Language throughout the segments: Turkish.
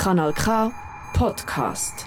Kanal K Podcast.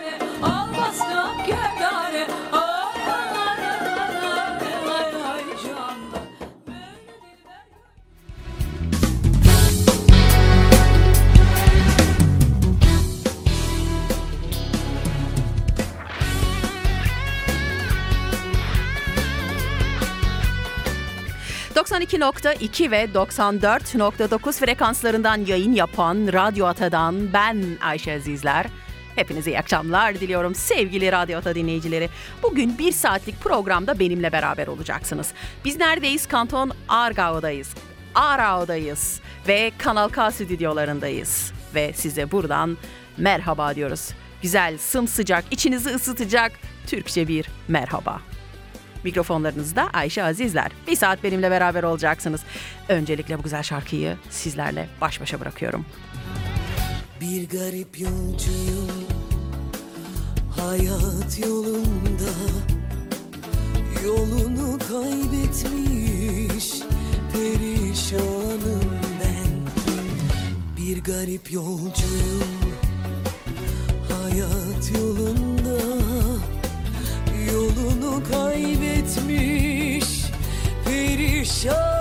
...92.2 ve 94.9 frekanslarından yayın yapan Radyo Ata'dan ben Ayşe Azizler. Hepinize iyi akşamlar diliyorum sevgili Radyo Ata dinleyicileri. Bugün bir saatlik programda benimle beraber olacaksınız. Biz neredeyiz? Kanton Aargau'dayız. Aarau'dayız ve Kanal K stüdyolarındayız. Ve size buradan merhaba diyoruz. Güzel, sımsıcak, içinizi ısıtacak Türkçe bir merhaba. Mikrofonlarınızda Ayşe Azizler. Bir saat benimle beraber olacaksınız. Öncelikle bu güzel şarkıyı sizlerle baş başa bırakıyorum. Bir garip yolcuyum hayat yolunda Yolunu kaybetmiş perişanım ben Bir garip yolcuyum hayat yolunda Yolunu kaybetmiş perişanım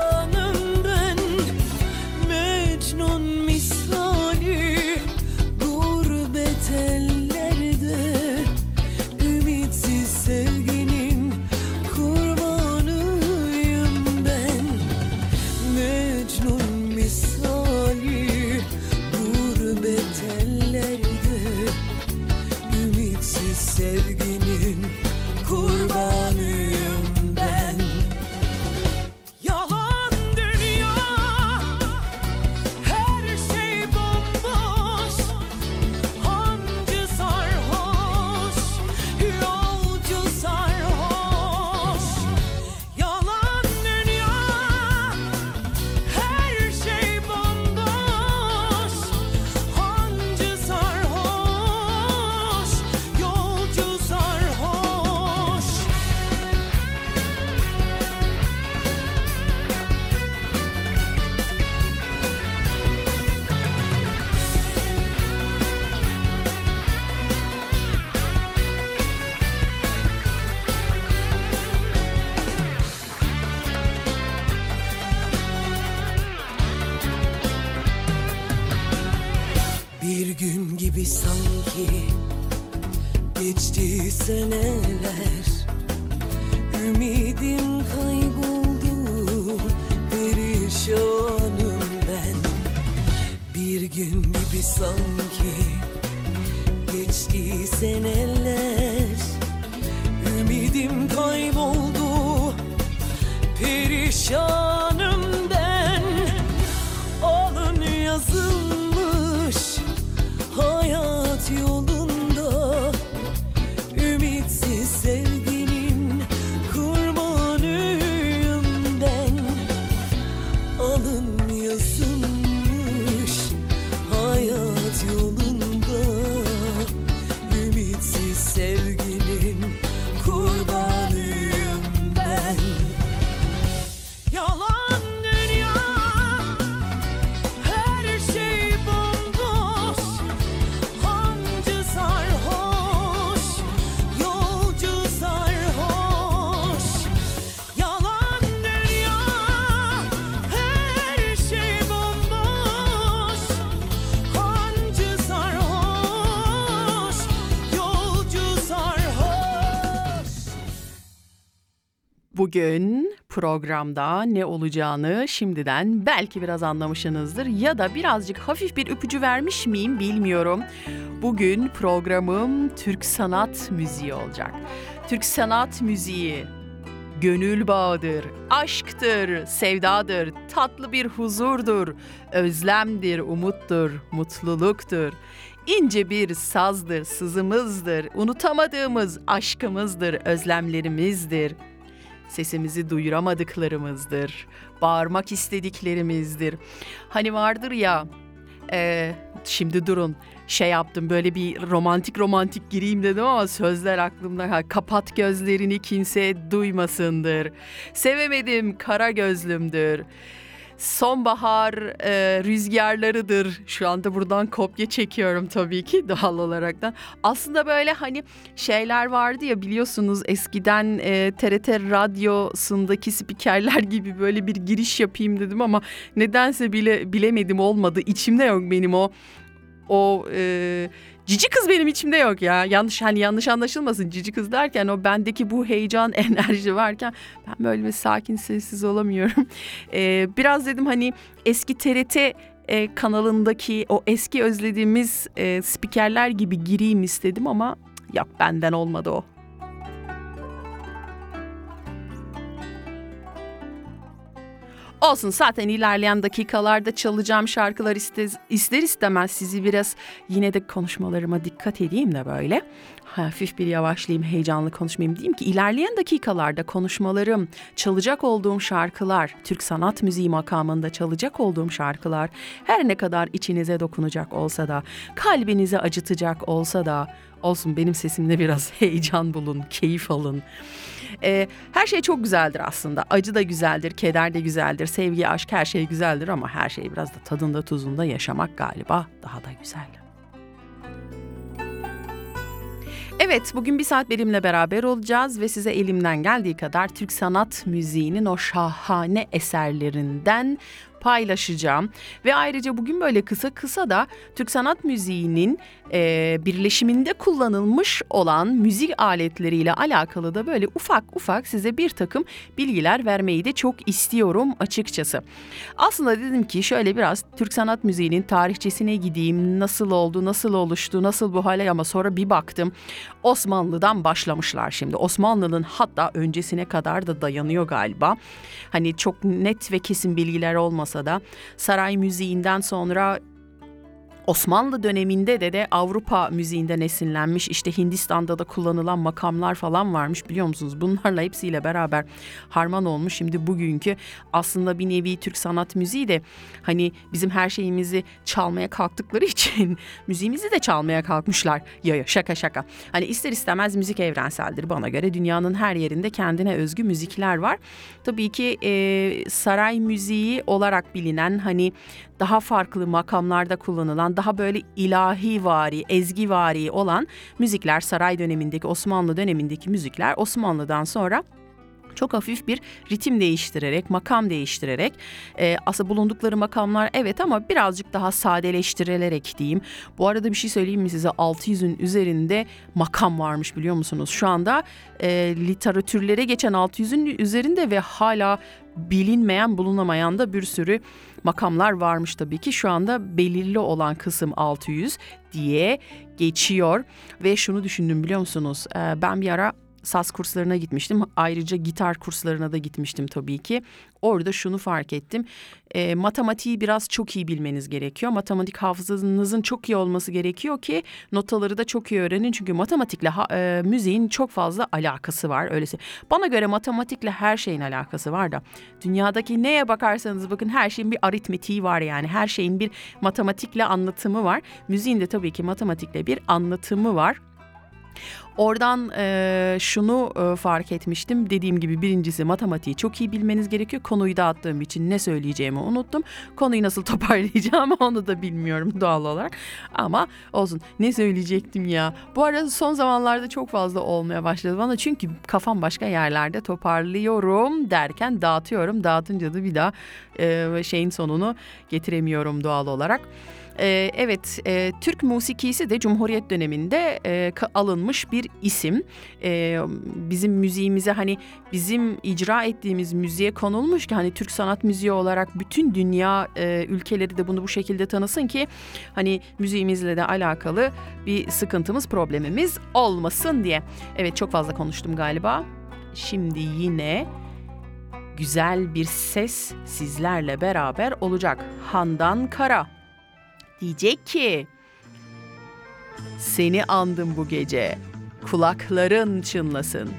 Bugün programda ne olacağını şimdiden belki biraz anlamışsınızdır ya da birazcık hafif bir ipucu vermiş miyim bilmiyorum. Bugün programım Türk sanat müziği olacak. Türk sanat müziği Gönül bağıdır, aşktır, sevdadır, tatlı bir huzurdur, özlemdir, umuttur, mutluluktur. İnce bir sazdır, sızımızdır, unutamadığımız aşkımızdır, özlemlerimizdir. Sesimizi duyuramadıklarımızdır, bağırmak istediklerimizdir. Hani vardır ya, e, şimdi durun şey yaptım böyle bir romantik romantik gireyim dedim ama sözler aklımda. Ha, kapat gözlerini kimse duymasındır. Sevemedim kara gözlümdür. Sonbahar e, rüzgarlarıdır. Şu anda buradan kopya çekiyorum tabii ki doğal olarak da. Aslında böyle hani şeyler vardı ya biliyorsunuz eskiden e, TRT radyosundaki spikerler gibi böyle bir giriş yapayım dedim ama nedense bile bilemedim olmadı. İçimde yok benim o o e, cici kız benim içimde yok ya. Yanlış hani yanlış anlaşılmasın cici kız derken o bendeki bu heyecan enerji varken ben böyle bir sakin sessiz olamıyorum. E, biraz dedim hani eski TRT e, kanalındaki o eski özlediğimiz e, spikerler gibi gireyim istedim ama yok benden olmadı o. Olsun zaten ilerleyen dakikalarda çalacağım şarkılar iste, ister istemez sizi biraz yine de konuşmalarıma dikkat edeyim de böyle. Hafif bir yavaşlayayım, heyecanlı konuşmayayım diyeyim ki ilerleyen dakikalarda konuşmalarım, çalacak olduğum şarkılar, Türk sanat müziği makamında çalacak olduğum şarkılar her ne kadar içinize dokunacak olsa da, kalbinizi acıtacak olsa da olsun benim sesimde biraz heyecan bulun, keyif alın. Ee, her şey çok güzeldir aslında. Acı da güzeldir, keder de güzeldir, sevgi, aşk her şey güzeldir ama her şey biraz da tadında tuzunda yaşamak galiba daha da güzel. Evet, bugün bir saat benimle beraber olacağız ve size elimden geldiği kadar Türk sanat müziğinin o şahane eserlerinden paylaşacağım. Ve ayrıca bugün böyle kısa kısa da Türk sanat müziğinin e, birleşiminde kullanılmış olan müzik aletleriyle alakalı da böyle ufak ufak size bir takım bilgiler vermeyi de çok istiyorum açıkçası. Aslında dedim ki şöyle biraz Türk sanat müziğinin tarihçesine gideyim. Nasıl oldu, nasıl oluştu, nasıl bu hale ama sonra bir baktım. Osmanlı'dan başlamışlar şimdi. Osmanlı'nın hatta öncesine kadar da dayanıyor galiba. Hani çok net ve kesin bilgiler olmasa da saray müziğinden sonra Osmanlı döneminde de de Avrupa müziğinden esinlenmiş işte Hindistan'da da kullanılan makamlar falan varmış biliyor musunuz? Bunlarla hepsiyle beraber harman olmuş. Şimdi bugünkü aslında bir nevi Türk sanat müziği de hani bizim her şeyimizi çalmaya kalktıkları için müziğimizi de çalmaya kalkmışlar. Ya ya şaka şaka. Hani ister istemez müzik evrenseldir bana göre. Dünyanın her yerinde kendine özgü müzikler var. Tabii ki e, saray müziği olarak bilinen hani daha farklı makamlarda kullanılan, daha böyle ilahi vari, ezgi vari olan müzikler saray dönemindeki, Osmanlı dönemindeki müzikler Osmanlı'dan sonra çok hafif bir ritim değiştirerek, makam değiştirerek e, aslında bulundukları makamlar evet ama birazcık daha sadeleştirilerek diyeyim. Bu arada bir şey söyleyeyim mi size 600'ün üzerinde makam varmış biliyor musunuz? Şu anda e, literatürlere geçen 600'ün üzerinde ve hala bilinmeyen bulunamayan da bir sürü makamlar varmış tabii ki. Şu anda belirli olan kısım 600 diye geçiyor ve şunu düşündüm biliyor musunuz? E, ben bir ara saz kurslarına gitmiştim. Ayrıca gitar kurslarına da gitmiştim tabii ki. Orada şunu fark ettim. E, matematiği biraz çok iyi bilmeniz gerekiyor. Matematik hafızanızın çok iyi olması gerekiyor ki notaları da çok iyi öğrenin. Çünkü matematikle ha, e, müziğin çok fazla alakası var. Öylesi. Bana göre matematikle her şeyin alakası var da. Dünyadaki neye bakarsanız bakın her şeyin bir aritmetiği var yani. Her şeyin bir matematikle anlatımı var. Müziğin de tabii ki matematikle bir anlatımı var. Oradan e, şunu e, fark etmiştim. Dediğim gibi birincisi matematiği çok iyi bilmeniz gerekiyor. Konuyu dağıttığım için ne söyleyeceğimi unuttum. Konuyu nasıl toparlayacağımı onu da bilmiyorum doğal olarak. Ama olsun ne söyleyecektim ya. Bu arada son zamanlarda çok fazla olmaya başladı bana. Çünkü kafam başka yerlerde toparlıyorum derken dağıtıyorum. Dağıtınca da bir daha e, şeyin sonunu getiremiyorum doğal olarak. Ee, evet, e, Türk musikisi de Cumhuriyet döneminde e, alınmış bir isim. E, bizim müziğimize hani bizim icra ettiğimiz müziğe konulmuş ki hani Türk sanat müziği olarak bütün dünya e, ülkeleri de bunu bu şekilde tanısın ki hani müziğimizle de alakalı bir sıkıntımız, problemimiz olmasın diye. Evet çok fazla konuştum galiba. şimdi yine güzel bir ses sizlerle beraber olacak. Handan Kara diyecek ki seni andım bu gece. Kulakların çınlasın.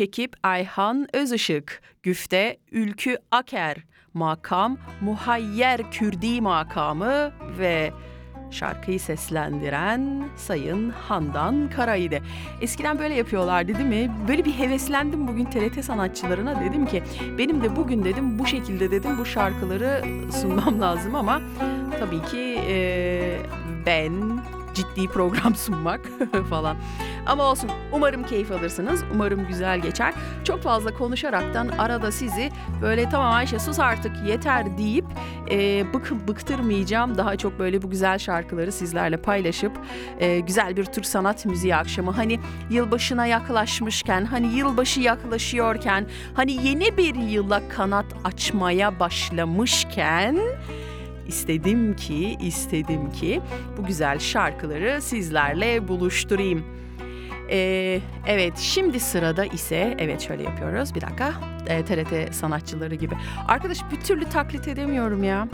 Şekip Ayhan Özışık, Güfte Ülkü Aker, Makam Muhayyer Kürdi makamı ve şarkıyı seslendiren Sayın Handan Karayide. Eskiden böyle yapıyorlardı değil mi? Böyle bir heveslendim bugün TRT sanatçılarına dedim ki benim de bugün dedim bu şekilde dedim bu şarkıları sunmam lazım ama tabii ki eee, ben ciddi program sunmak falan. Ama olsun umarım keyif alırsınız. Umarım güzel geçer. Çok fazla konuşaraktan arada sizi böyle tamam Ayşe sus artık yeter deyip e, bık, bıktırmayacağım. Daha çok böyle bu güzel şarkıları sizlerle paylaşıp e, güzel bir Türk sanat müziği akşamı. Hani yılbaşına yaklaşmışken, hani yılbaşı yaklaşıyorken, hani yeni bir yıla kanat açmaya başlamışken istedim ki, istedim ki bu güzel şarkıları sizlerle buluşturayım. Ee, evet şimdi sırada ise evet şöyle yapıyoruz bir dakika Ee, TRT sanatçıları gibi. Arkadaş bir türlü taklit edemiyorum ya.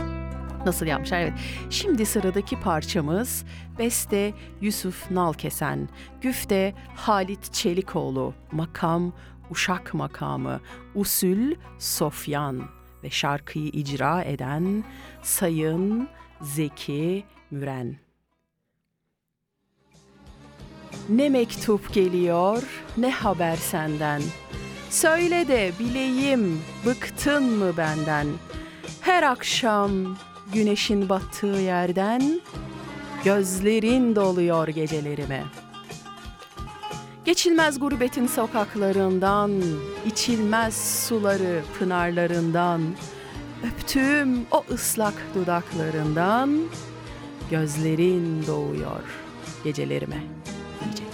Nasıl yapmışlar evet. Şimdi sıradaki parçamız Beste Yusuf Nalkesen, Güfte Halit Çelikoğlu, Makam Uşak Makamı, Usul Sofyan ve şarkıyı icra eden Sayın Zeki Müren. Ne mektup geliyor ne haber senden. Söyle de bileyim bıktın mı benden? Her akşam güneşin battığı yerden gözlerin doluyor gecelerime. Geçilmez gurbetin sokaklarından, içilmez suları pınarlarından, öptüğüm o ıslak dudaklarından gözlerin doğuyor gecelerime diyecek.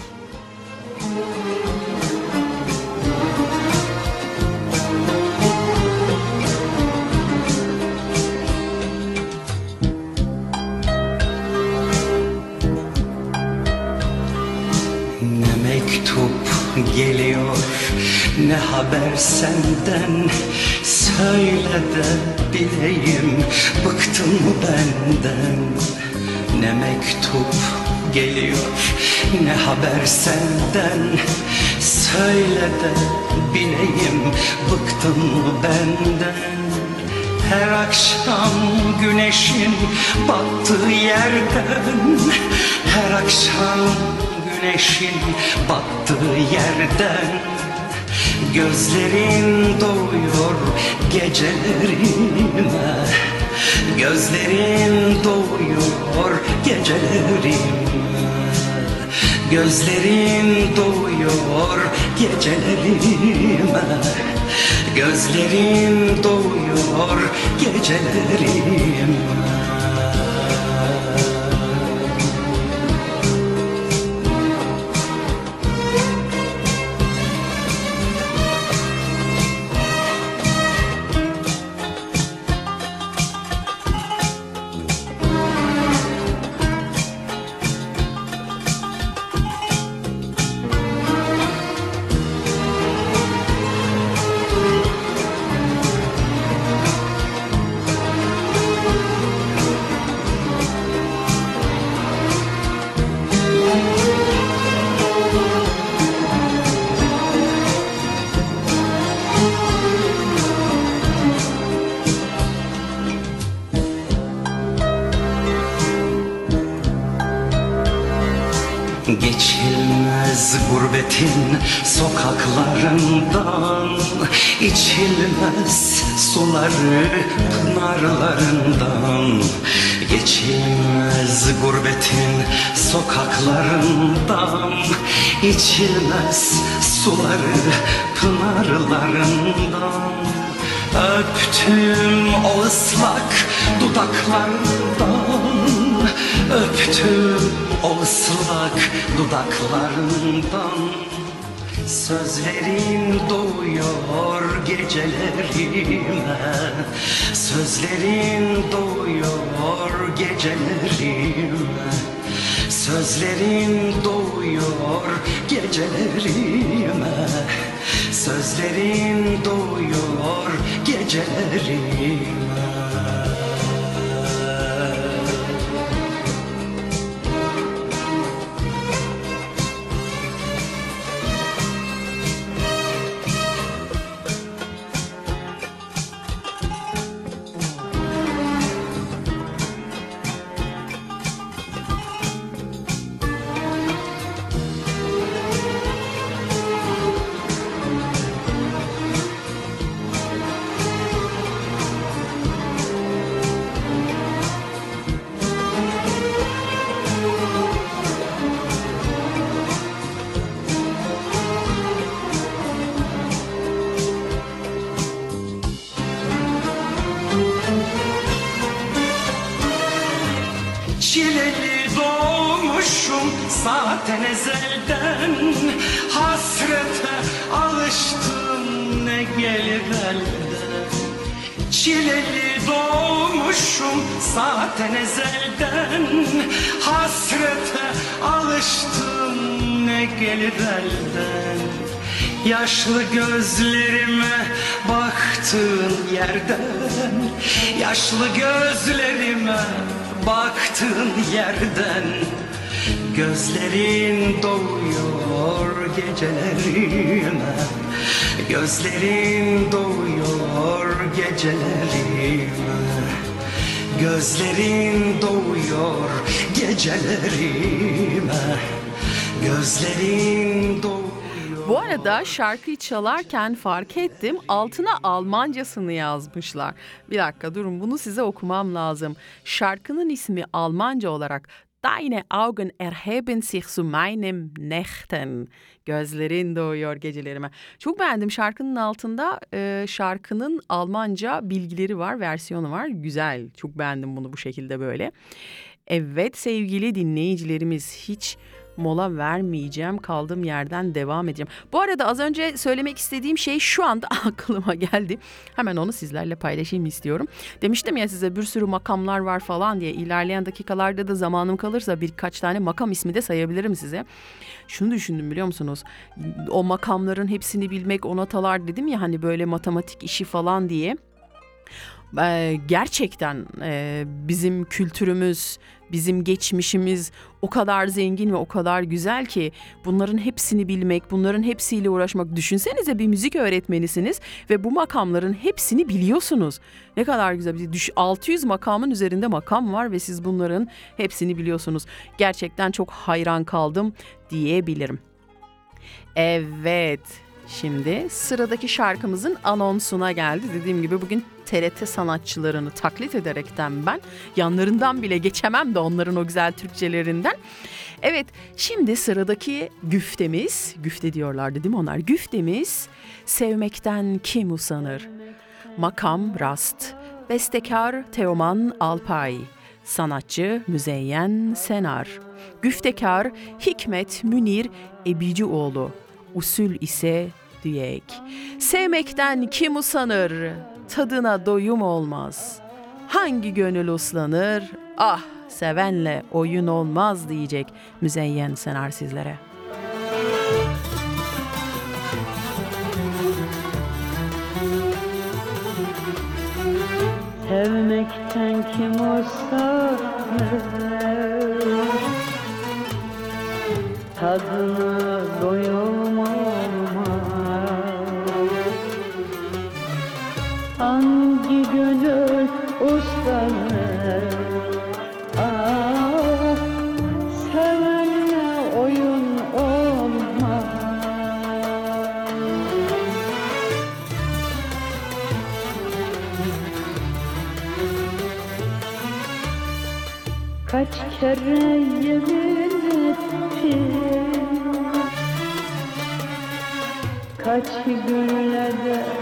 Haber senden? Söyle de bileyim bıktın mı benden? Ne mektup geliyor ne haber senden? Söyle de bileyim bıktın mı benden? Her akşam güneşin battığı yerden Her akşam güneşin battığı yerden Gözlerin doğuyor gecelerime. Gözlerin doğuyor gecelerime. Gözlerin doğuyor gecelerime. Gözlerin doğuyor gecelerime Geçilmez gurbetin sokaklarından içilmez suları pınarlarından. Geçilmez gurbetin sokaklarından içilmez suları pınarlarından. Öptüm o ıslak dudaklarından Öptüm o ıslak dudaklarından. Sözlerin doğuyor gecelerime. Sözlerin doğuyor gecelerime. Sözlerin doğuyor gecelerime. Sözlerin doğuyor gecelerime zaten ezelden Hasrete alıştım. Ne gelir elden? Yaşlı gözlerime baktığın yerden Yaşlı gözlerime baktığın yerden Gözlerin doğuyor gecelerime. Gözlerin doğuyor gecelerime Gözlerin doğuyor gecelerime Gözlerin doğuyor Bu arada şarkıyı çalarken fark ettim altına Almancasını yazmışlar. Bir dakika durun bunu size okumam lazım. Şarkının ismi Almanca olarak Deine Augen erheben sich zu meinem Nächten. Gözlerin doğuyor gecelerime. Çok beğendim şarkının altında e, şarkının Almanca bilgileri var, versiyonu var. Güzel, çok beğendim bunu bu şekilde böyle. Evet sevgili dinleyicilerimiz hiç mola vermeyeceğim. Kaldığım yerden devam edeceğim. Bu arada az önce söylemek istediğim şey şu anda aklıma geldi. Hemen onu sizlerle paylaşayım istiyorum. Demiştim ya size bir sürü makamlar var falan diye. İlerleyen dakikalarda da zamanım kalırsa birkaç tane makam ismi de sayabilirim size. Şunu düşündüm biliyor musunuz? O makamların hepsini bilmek, o notalar dedim ya hani böyle matematik işi falan diye. Gerçekten bizim kültürümüz, bizim geçmişimiz o kadar zengin ve o kadar güzel ki bunların hepsini bilmek, bunların hepsiyle uğraşmak. Düşünsenize bir müzik öğretmenisiniz ve bu makamların hepsini biliyorsunuz. Ne kadar güzel. bir Düş 600 makamın üzerinde makam var ve siz bunların hepsini biliyorsunuz. Gerçekten çok hayran kaldım diyebilirim. Evet. Şimdi sıradaki şarkımızın anonsuna geldi. Dediğim gibi bugün TRT sanatçılarını taklit ederekten ben yanlarından bile geçemem de onların o güzel Türkçelerinden. Evet şimdi sıradaki güftemiz, güfte diyorlardı değil mi onlar? Güftemiz sevmekten kim usanır? Makam Rast, bestekar Teoman Alpay, sanatçı Müzeyyen Senar, güftekar Hikmet Münir Ebicioğlu, usul ise düyek. Sevmekten kim usanır, tadına doyum olmaz. Hangi gönül uslanır, ah sevenle oyun olmaz diyecek Müzeyyen Senar sizlere. Sevmekten kim usanır Tadına Yemin ettim Kaç günlerde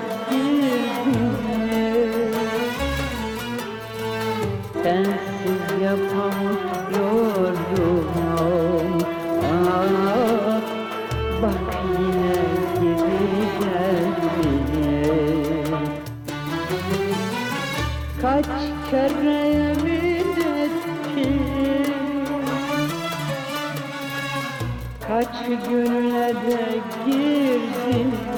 günlerde girdim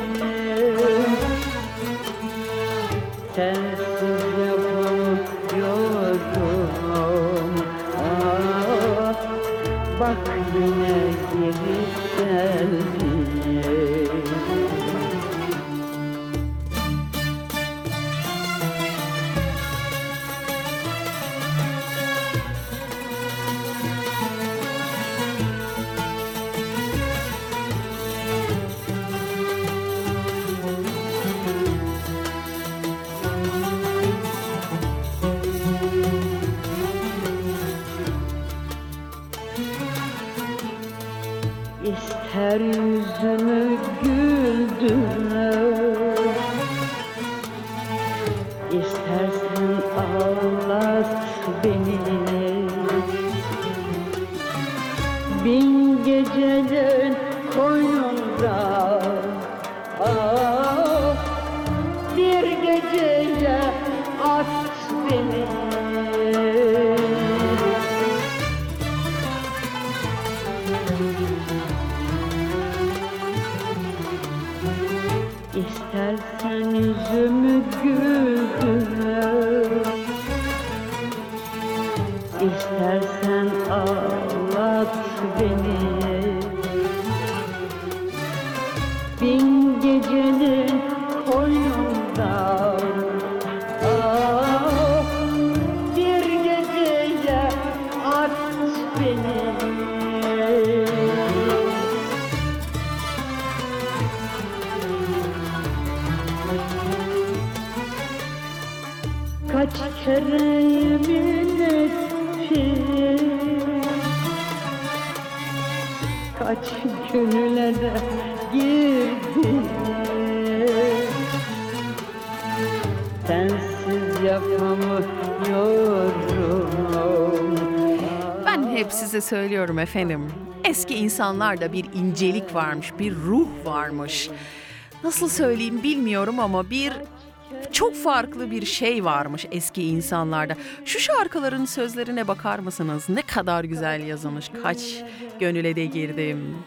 Kaç gönüle de girdi Sensiz yapamıyorum Ben hep size söylüyorum efendim. Eski insanlarda bir incelik varmış, bir ruh varmış. Nasıl söyleyeyim bilmiyorum ama bir çok farklı bir şey varmış eski insanlarda. Şu şarkıların sözlerine bakar mısınız? Ne kadar güzel yazılmış. Kaç gönüle de girdim.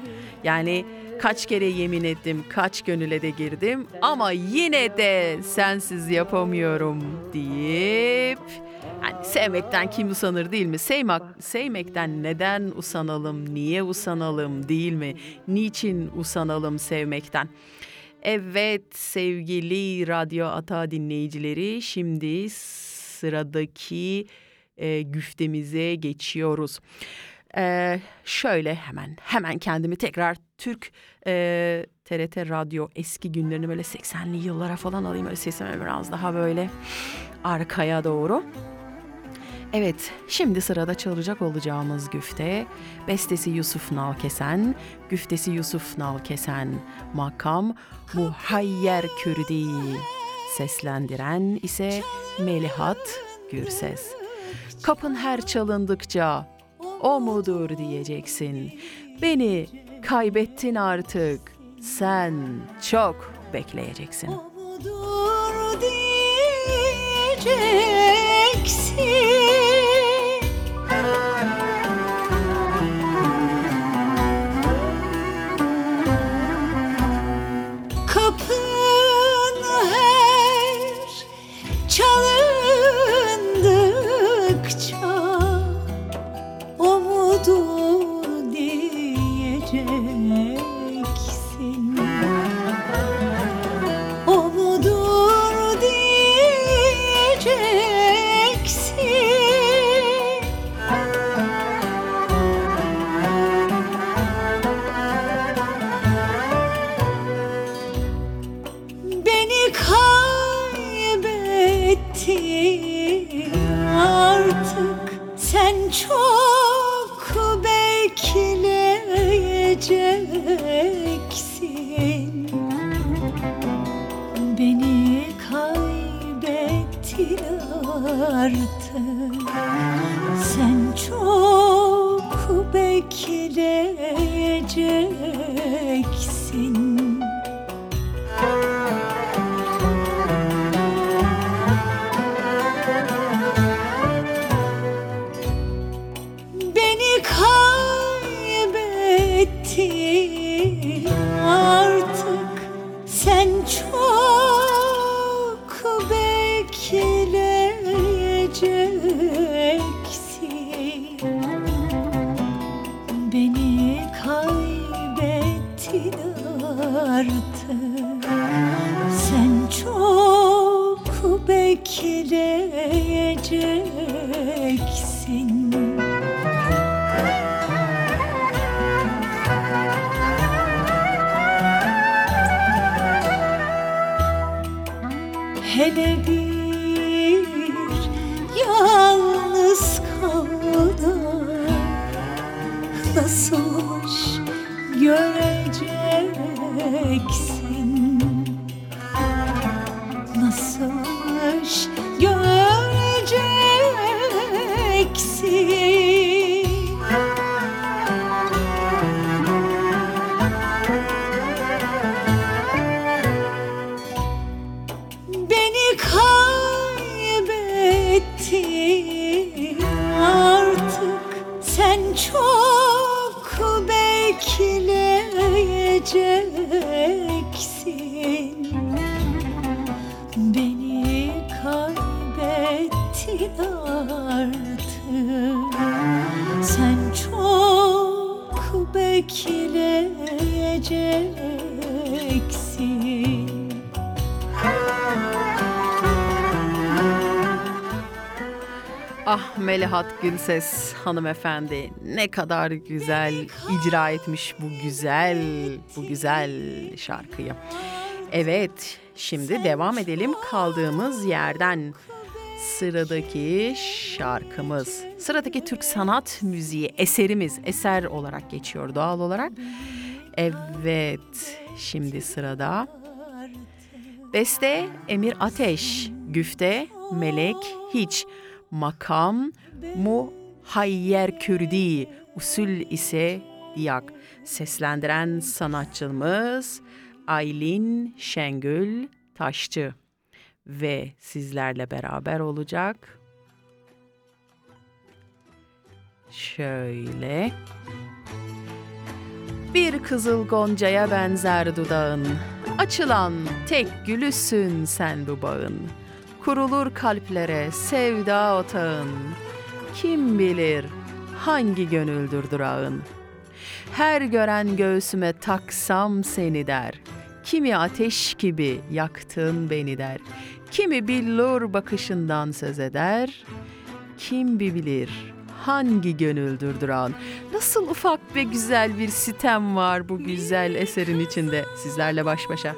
Yani kaç kere yemin ettim, kaç gönüle de girdim ama yine de sensiz yapamıyorum deyip yani sevmekten kim usanır değil mi? Sevmek, sevmekten neden usanalım, niye usanalım değil mi? Niçin usanalım sevmekten? Evet sevgili Radyo Ata dinleyicileri şimdi sıradaki e, güftemize geçiyoruz. E, şöyle hemen hemen kendimi tekrar Türk e, TRT Radyo eski günlerini böyle 80'li yıllara falan alayım. Böyle sesimi biraz daha böyle arkaya doğru. Evet, şimdi sırada çalacak olacağımız güfte bestesi Yusuf Nalkesen, güftesi Yusuf Nalkesen, makam Muhayyer Kürdi, seslendiren ise Melihat Gürses. Kapın her çalındıkça o mudur diyeceksin. Beni kaybettin artık. Sen çok bekleyeceksin. Budur diyeceksin çalındıkça göreceksin Ah Melihat Gülses hanımefendi ne kadar güzel icra etmiş bu güzel bu güzel şarkıyı. Evet şimdi devam edelim kaldığımız yerden. sıradaki şarkımız. Sıradaki Türk sanat müziği eserimiz eser olarak geçiyor doğal olarak. Evet, şimdi sırada Beste Emir Ateş, Güfte Melek Hiç, Makam Muhayyer Kürdi, usul ise Diyak. Seslendiren sanatçımız Aylin Şengül Taşçı ve sizlerle beraber olacak. Şöyle. Bir kızıl goncaya benzer dudağın. Açılan tek gülüsün sen bu bağın. Kurulur kalplere sevda otağın. Kim bilir hangi gönüldür durağın. Her gören göğsüme taksam seni der. Kimi ateş gibi yaktın beni der. Kimi billur bakışından söz eder. Kim bilir hangi gönüldür duran. Nasıl ufak ve güzel bir sitem var bu güzel eserin içinde. Sizlerle baş başa.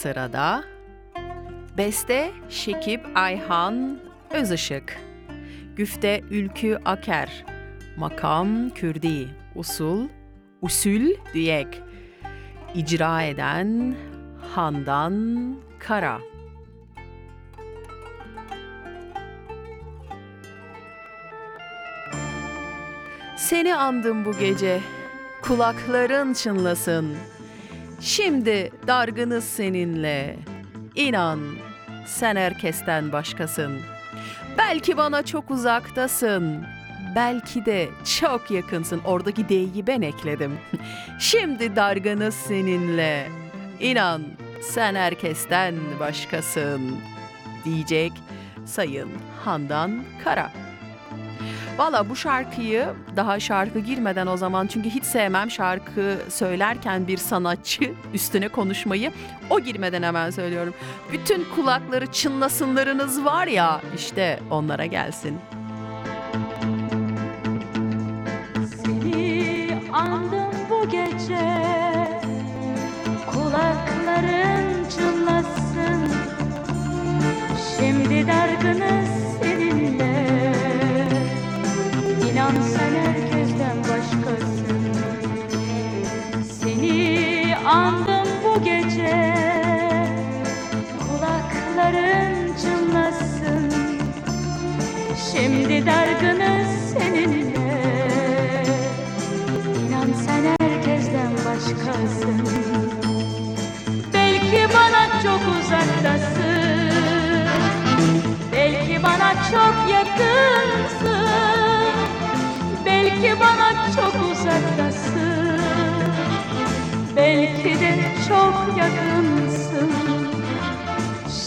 Sırada Beste Şekip Ayhan Özışık Güfte Ülkü Aker Makam Kürdi Usul Usul Düyek İcra eden Handan Kara. Seni andım bu gece Kulakların çınlasın Şimdi dargınız seninle. İnan sen herkesten başkasın. Belki bana çok uzaktasın. belki de çok yakınsın. Oradaki D'yi ben ekledim. Şimdi dargınız seninle. İnan sen herkesten başkasın diyecek Sayın Handan Kara. Valla bu şarkıyı daha şarkı girmeden o zaman çünkü hiç sevmem şarkı söylerken bir sanatçı üstüne konuşmayı. O girmeden hemen söylüyorum. Bütün kulakları çınlasınlarınız var ya işte onlara gelsin. Seni andım bu gece Kulakların çınlasın Şimdi dargınız çok yakınsın. Belki bana çok uzaktasın. Belki de çok yakınsın.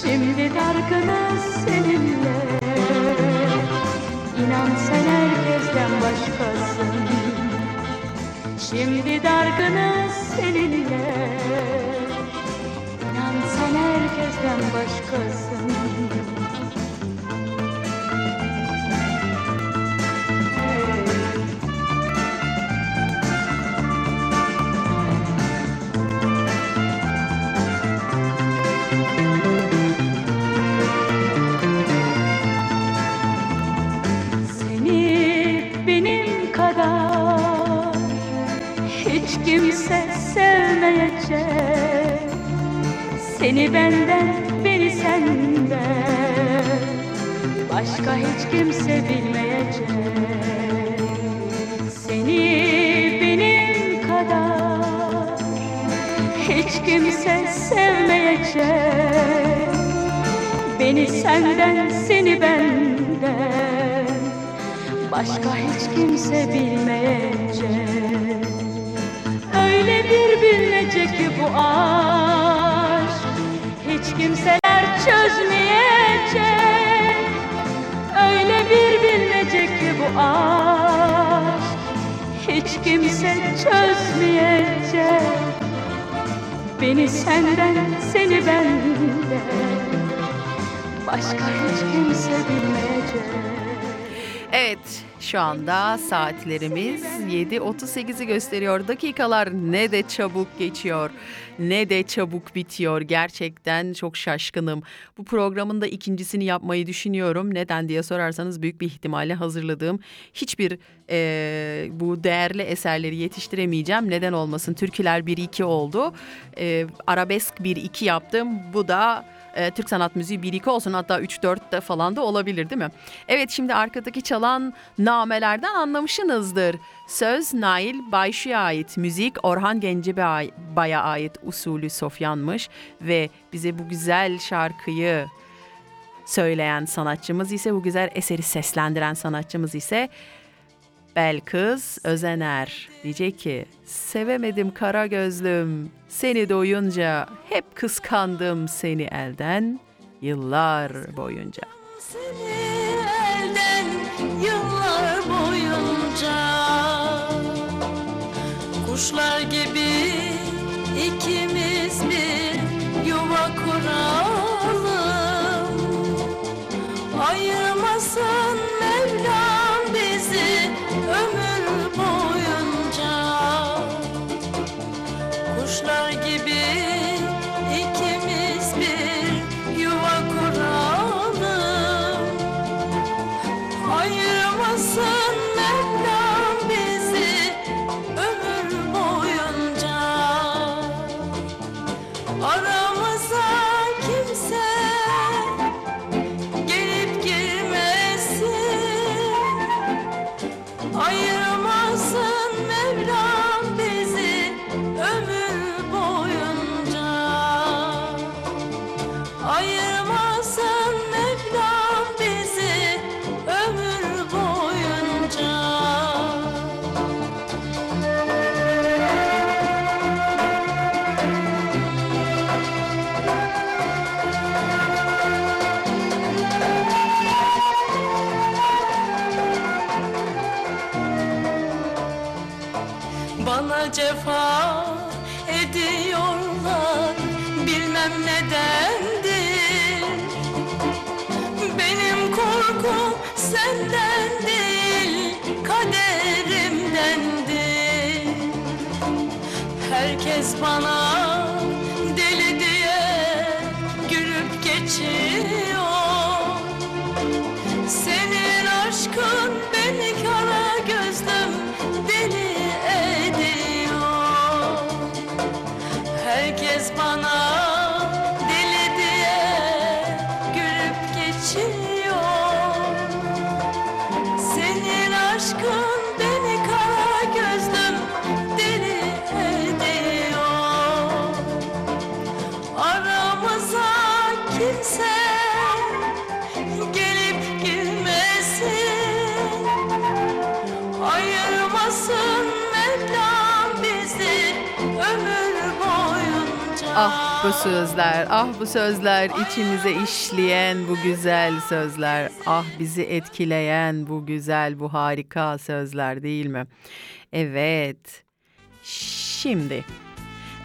Şimdi dargınız seninle. İnan sen herkesten başkasın. Şimdi dargınız seninle senden, seni benden. Başka hiç kimse bilmeyecek. Öyle bir bilinecek ki bu aşk. Hiç kimseler çözmeyecek. Öyle bir bilinecek ki bu aşk. Hiç kimse çözmeyecek. Beni senden, seni benden Başka hiç kimse bilmeyecek Evet, şu anda saatlerimiz 7.38'i gösteriyor. Dakikalar ne de çabuk geçiyor, ne de çabuk bitiyor. Gerçekten çok şaşkınım. Bu programın da ikincisini yapmayı düşünüyorum. Neden diye sorarsanız büyük bir ihtimalle hazırladığım hiçbir eee, bu değerli eserleri yetiştiremeyeceğim. Neden olmasın? Türküler 1-2 oldu. Eee, arabesk 1-2 yaptım. Bu da e, Türk sanat müziği 1-2 olsun hatta 3-4 de falan da olabilir değil mi? Evet şimdi arkadaki çalan namelerden anlamışsınızdır. Söz Nail Bayşu'ya ait, müzik Orhan Gencebay'a ait usulü Sofyan'mış ve bize bu güzel şarkıyı söyleyen sanatçımız ise bu güzel eseri seslendiren sanatçımız ise Belkız Özener. Diyecek ki sevemedim kara gözlüm. Seni doyunca hep kıskandım seni elden yıllar boyunca. Seni elden yıllar boyunca. Kuşlar gibi senden değil kaderimdendir. Herkes bana Ah bu sözler, ah bu sözler, içimize işleyen bu güzel sözler, ah bizi etkileyen bu güzel, bu harika sözler değil mi? Evet. Şimdi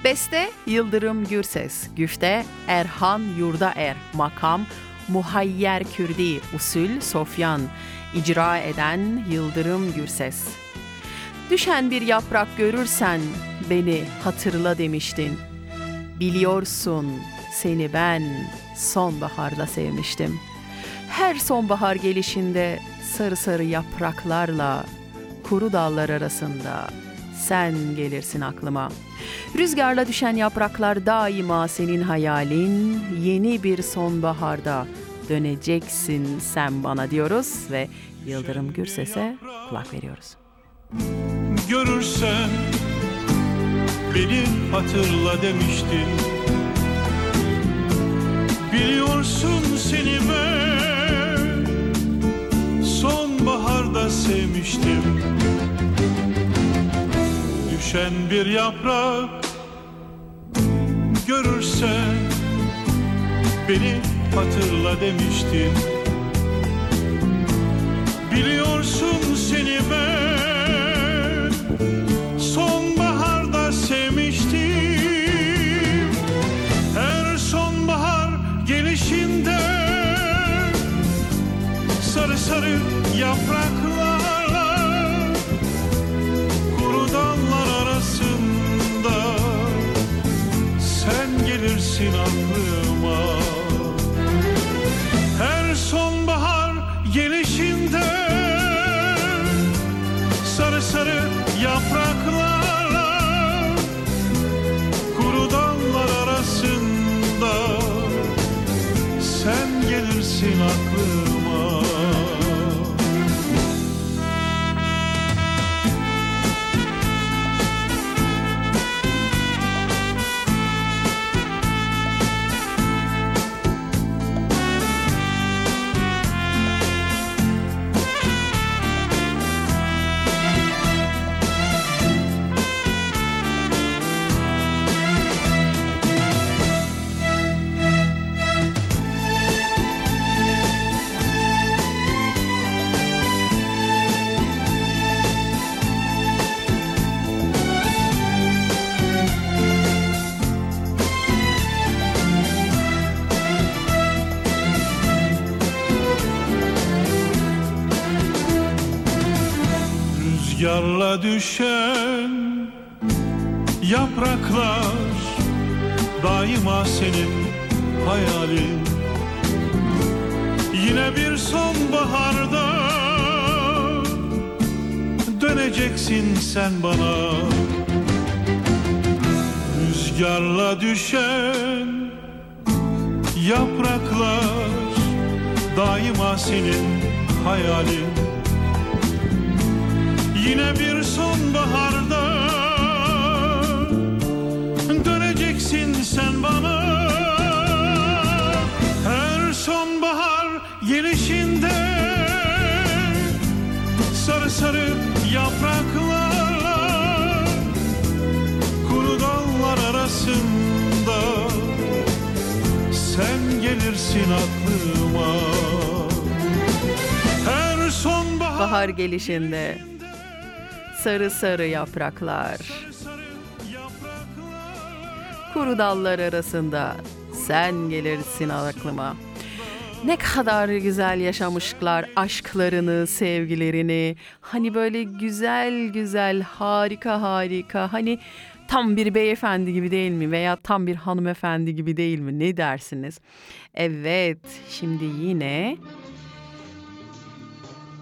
Beste Yıldırım Gürses, güfte Erhan Yurdaer, makam Muhayyer Kürdi, usul Sofyan, icra eden Yıldırım Gürses. Düşen bir yaprak görürsen beni hatırla demiştin. Biliyorsun seni ben sonbaharda sevmiştim. Her sonbahar gelişinde sarı sarı yapraklarla kuru dallar arasında sen gelirsin aklıma. Rüzgarla düşen yapraklar daima senin hayalin. Yeni bir sonbaharda döneceksin sen bana diyoruz ve Yıldırım Gürses'e kulak veriyoruz. görürsen beni hatırla demiştin Biliyorsun seni ben. Sonbaharda sevmiştim. Düşen bir yaprak görürsen beni hatırla demiştin Biliyorsun seni ben sarı yapraklarla kuru dallar arasında sen gelirsin aklıma. Her sonbahar gelişinde sarı sarı yapraklarla kuru dallar arasında sen gelirsin aklıma Düşen yapraklar daima senin hayalin. Yine bir sonbaharda döneceksin sen bana. Rüzgarla düşen yapraklar daima senin hayalin Yine bir sonbaharda döneceksin sen bana. Her sonbahar gelişinde sarı sarı yapraklarla kuru dallar arasında sen gelirsin aklıma. Her sonbahar Bahar gelişinde sarı sarı yapraklar kuru dallar arasında sen gelirsin aklıma. Ne kadar güzel yaşamışlar aşklarını, sevgilerini. Hani böyle güzel güzel, harika harika. Hani tam bir beyefendi gibi değil mi veya tam bir hanımefendi gibi değil mi? Ne dersiniz? Evet, şimdi yine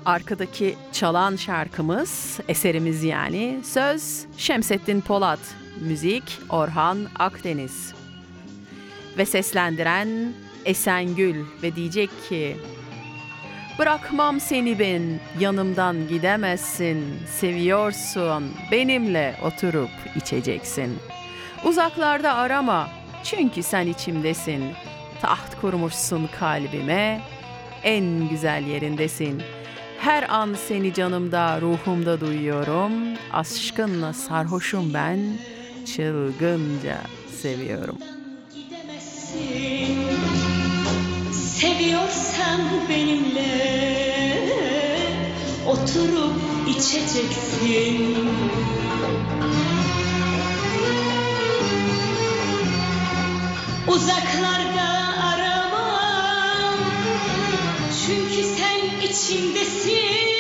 arkadaki çalan şarkımız, eserimiz yani. Söz Şemsettin Polat, müzik Orhan Akdeniz. Ve seslendiren Esengül ve diyecek ki Bırakmam seni ben, yanımdan gidemezsin. Seviyorsun, benimle oturup içeceksin. Uzaklarda arama, çünkü sen içimdesin. Taht kurmuşsun kalbime, en güzel yerindesin. Her an seni canımda, ruhumda duyuyorum. Aşkınla sarhoşum ben, çılgınca seviyorum. Seviyorsan benimle Oturup içeceksin Uzaklarda içimdesin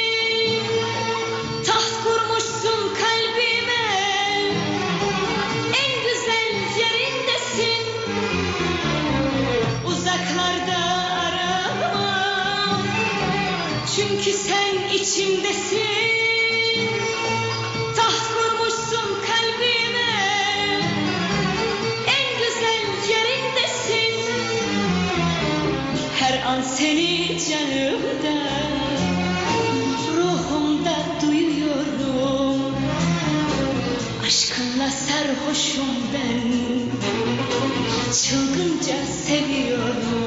sarhoşum ben. Çılgınca seviyorum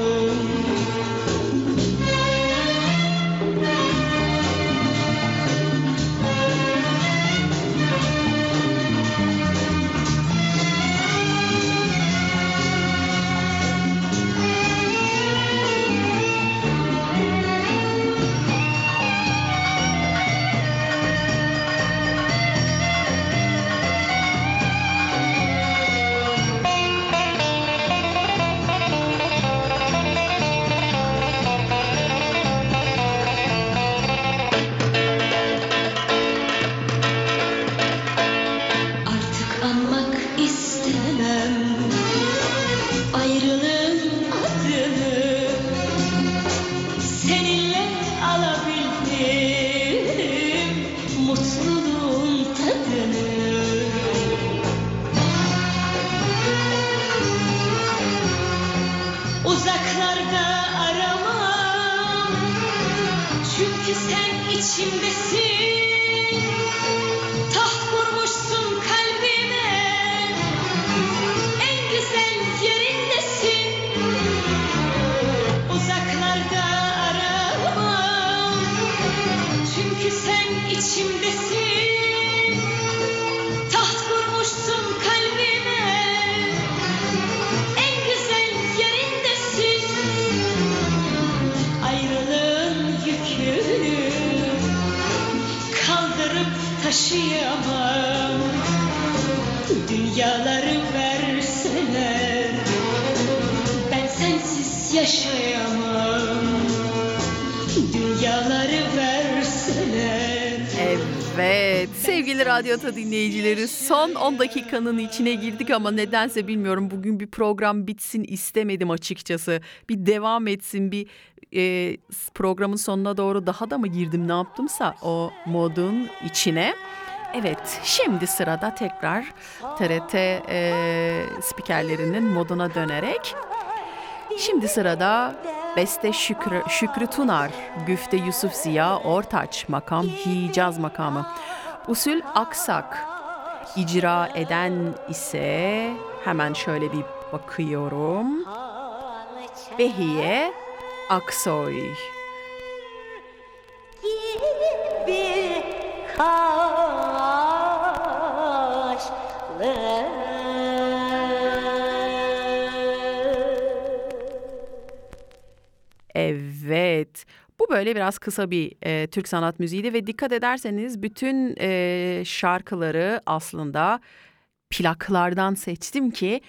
Radyo Ata dinleyicileri son 10 dakikanın içine girdik ama nedense bilmiyorum bugün bir program bitsin istemedim açıkçası. Bir devam etsin bir e, programın sonuna doğru daha da mı girdim ne yaptımsa o modun içine. Evet şimdi sırada tekrar TRT e, spikerlerinin moduna dönerek Şimdi sırada Beste Şükrü, Şükrü Tunar, Güfte Yusuf Ziya Ortaç, makam Hicaz makamı. Usul Aksak, icra eden ise hemen şöyle bir bakıyorum. Behiye Aksoy. bir Evet. Bu böyle biraz kısa bir e, Türk sanat müziğiydi ve dikkat ederseniz bütün e, şarkıları aslında plaklardan seçtim ki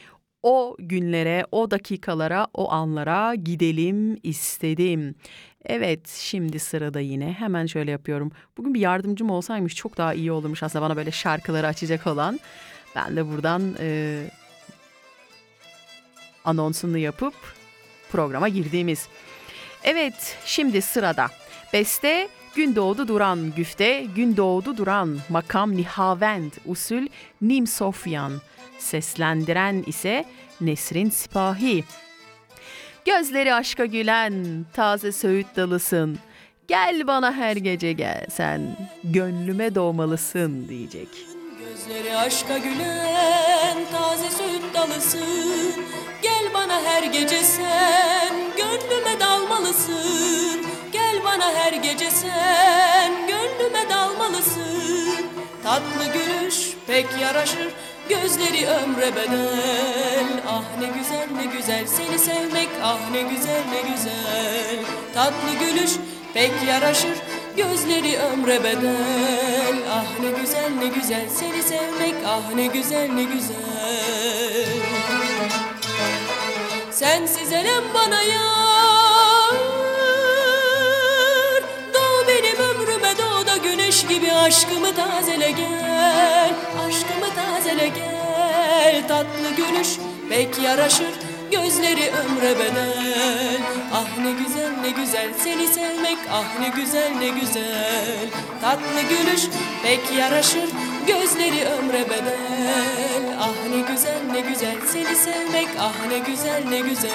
o günlere, o dakikalara, o anlara gidelim istedim. Evet, şimdi sırada yine hemen şöyle yapıyorum. Bugün bir yardımcım olsaymış çok daha iyi olurmuş aslında bana böyle şarkıları açacak olan. Ben de buradan e, anonsunu yapıp programa girdiğimiz. Evet, şimdi sırada. Beste Gün doğdu duran güfte, gün doğdu duran makam nihavend, usul nim sofyan. Seslendiren ise Nesrin Sipahi. Gözleri aşka gülen taze söğüt dalısın. Gel bana her gece gel sen, gönlüme doğmalısın diyecek. Gözleri aşka gülen taze süt dalısın Gel bana her gece sen gönlüme dalmalısın. Gel bana her gece sen gönlüme dalmalısın. Tatlı gülüş pek yaraşır gözleri ömre bedel. Ah ne güzel ne güzel seni sevmek ah ne güzel ne güzel. Tatlı gülüş pek yaraşır Gözleri ömre bedel. Ah ne güzel ne güzel. Seni sevmek Ah ne güzel ne güzel. Sensiz elem bana yar. Doğ benim ömrüme doğ da güneş gibi. Aşkımı tazele gel. Aşkımı tazele gel. Tatlı gülüş pek yaraşır Gözleri ömre bedel. Ah ne güzel ne güzel seni sevmek Ah ne güzel ne güzel. Tatlı gülüş pek yaraşır Gözleri ömre bedel. Ah ne güzel ne güzel seni sevmek Ah ne güzel ne güzel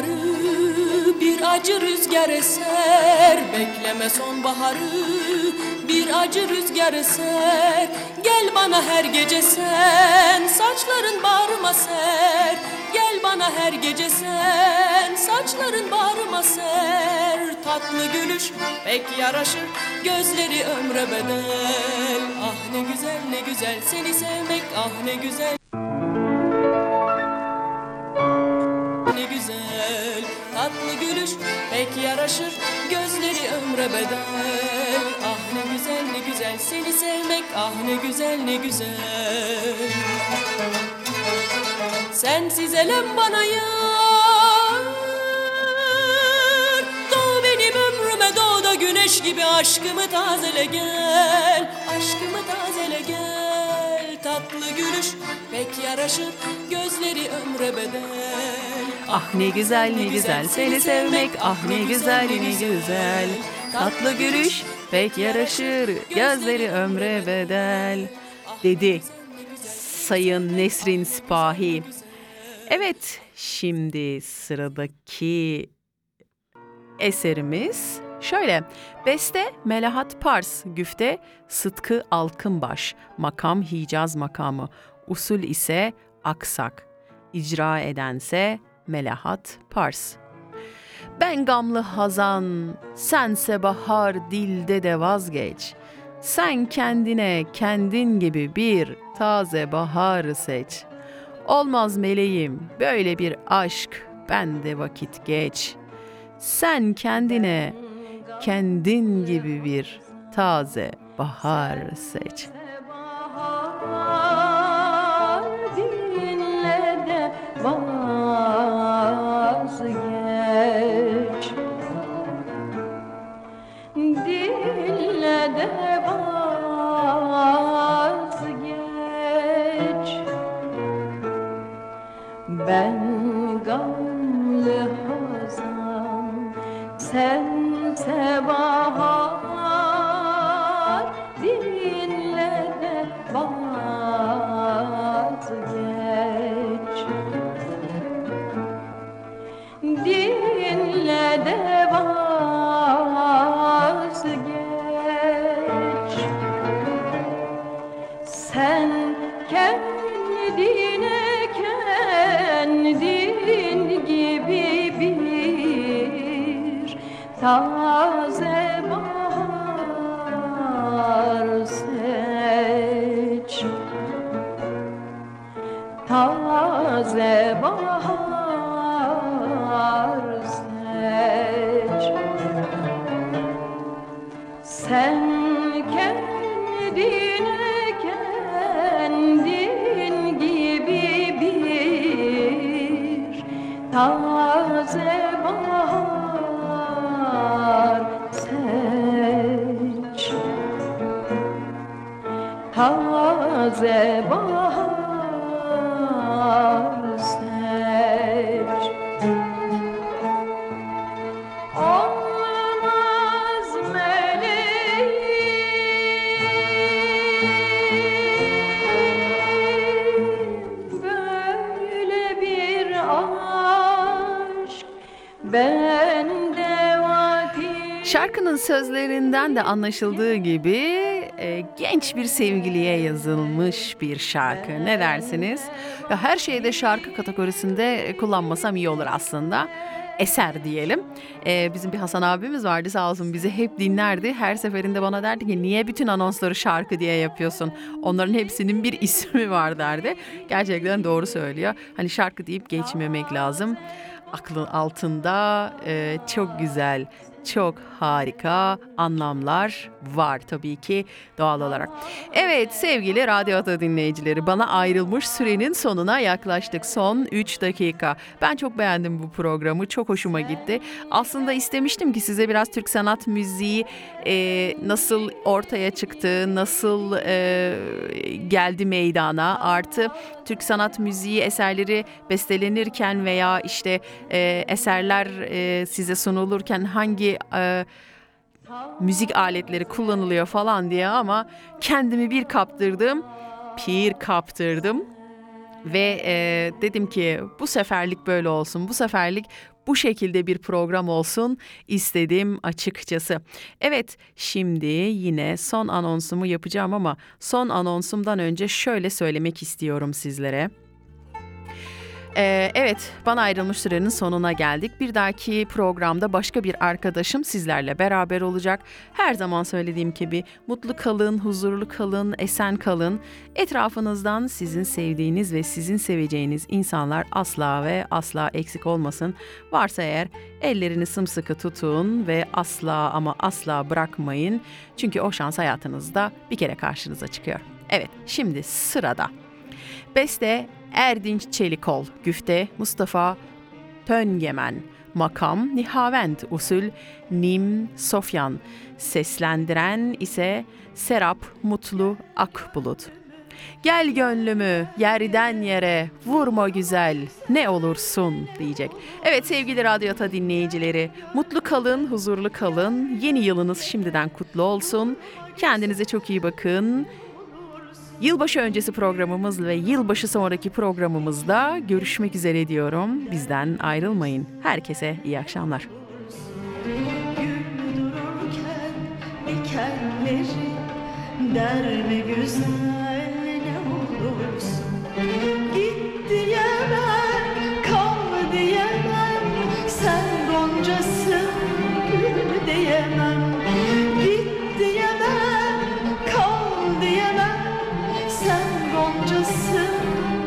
sonbaharı bir acı rüzgar eser. Bekleme sonbaharı bir acı rüzgar eser. Gel bana her gece sen saçların bağrıma ser. Gel bana her gece sen saçların bağrıma ser. Tatlı gülüş pek yaraşır gözleri ömre bedel. Ah ne güzel ne güzel seni sevmek ah ne güzel gülüş pek yaraşır. Gözleri ömre bedel. Ah ne güzel ne güzel Seni sevmek. Ah ne güzel ne güzel. Sensiz elem bana yar. Doğ benim ömrüme doğ da güneş gibi Aşkımı tazele gel. Aşkımı tazele gel. Tatlı gülüş pek yaraşır. Gözleri ömre bedel Ah ne güzel ne güzel. Seni sevmek ah ne güzel ne güzel. Tatlı gülüş pek yaraşır. Gözleri ömre bedel dedi Sayın Nesrin Sipahi. Evet şimdi sıradaki eserimiz şöyle. Beste Melahat Pars, güfte Sıtkı Alkınbaş, makam Hicaz makamı, usul ise aksak, icra edense Melahat Pars. Ben gamlı hazan, sense bahar dilde de vazgeç. Sen kendine kendin gibi bir taze bahar seç. Olmaz meleğim böyle bir aşk bende vakit geç. Sen kendine kendin gibi bir taze bahar seç. Bahar Ben gamlı hazan Sense bahar taze bahar seç. Taze bahar seç. Sen kendine kendin gibi bir taze bahar taze bahar seç. Olmaz meleğim böyle bir aşk vakit Şarkının sözlerinden de anlaşıldığı gibi genç bir sevgiliye yazılmış bir şarkı. Ne dersiniz? Ya her şeyde şarkı kategorisinde kullanmasam iyi olur aslında. Eser diyelim. E, bizim bir Hasan abimiz vardı sağ olsun bizi hep dinlerdi. Her seferinde bana derdi ki niye bütün anonsları şarkı diye yapıyorsun? Onların hepsinin bir ismi var derdi. Gerçekten doğru söylüyor. Hani şarkı deyip geçmemek lazım aklın altında e, çok güzel, çok harika anlamlar var tabii ki doğal olarak. Evet sevgili Radyo Ata dinleyicileri bana ayrılmış sürenin sonuna yaklaştık. Son 3 dakika. Ben çok beğendim bu programı. Çok hoşuma gitti. Aslında istemiştim ki size biraz Türk sanat müziği e, nasıl ortaya çıktı, nasıl e, geldi meydana artı Türk sanat müziği eserleri bestelenirken veya işte e, eserler e, size sunulurken hangi e, müzik aletleri kullanılıyor falan diye ama kendimi bir kaptırdım, pir kaptırdım ve e, dedim ki bu seferlik böyle olsun, bu seferlik bu şekilde bir program olsun istedim açıkçası. Evet şimdi yine son anonsumu yapacağım ama son anonsumdan önce şöyle söylemek istiyorum sizlere. Ee, evet, bana ayrılmış sürenin sonuna geldik. Bir dahaki programda başka bir arkadaşım sizlerle beraber olacak. Her zaman söylediğim gibi mutlu kalın, huzurlu kalın, esen kalın. Etrafınızdan sizin sevdiğiniz ve sizin seveceğiniz insanlar asla ve asla eksik olmasın. Varsa eğer ellerini sımsıkı tutun ve asla ama asla bırakmayın. Çünkü o şans hayatınızda bir kere karşınıza çıkıyor. Evet, şimdi sırada. Beste Erdinç Çelikol, güfte Mustafa Töngemen, makam Nihavend usul Nim Sofyan, seslendiren ise Serap Mutlu Akbulut. Gel gönlümü yerden yere vurma güzel ne olursun diyecek. Evet sevgili Radyota dinleyicileri mutlu kalın, huzurlu kalın. Yeni yılınız şimdiden kutlu olsun. Kendinize çok iyi bakın. Yılbaşı öncesi programımız ve yılbaşı sonraki programımızda görüşmek üzere diyorum. Bizden ayrılmayın. Herkese iyi akşamlar. Derme güzel ne olursun Git diyemem, kal diyemem Sen goncasın, gül diyemem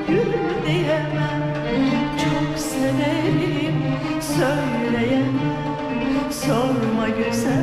Gül diyemem. Çok severim, söyleyemem. Sorma güzel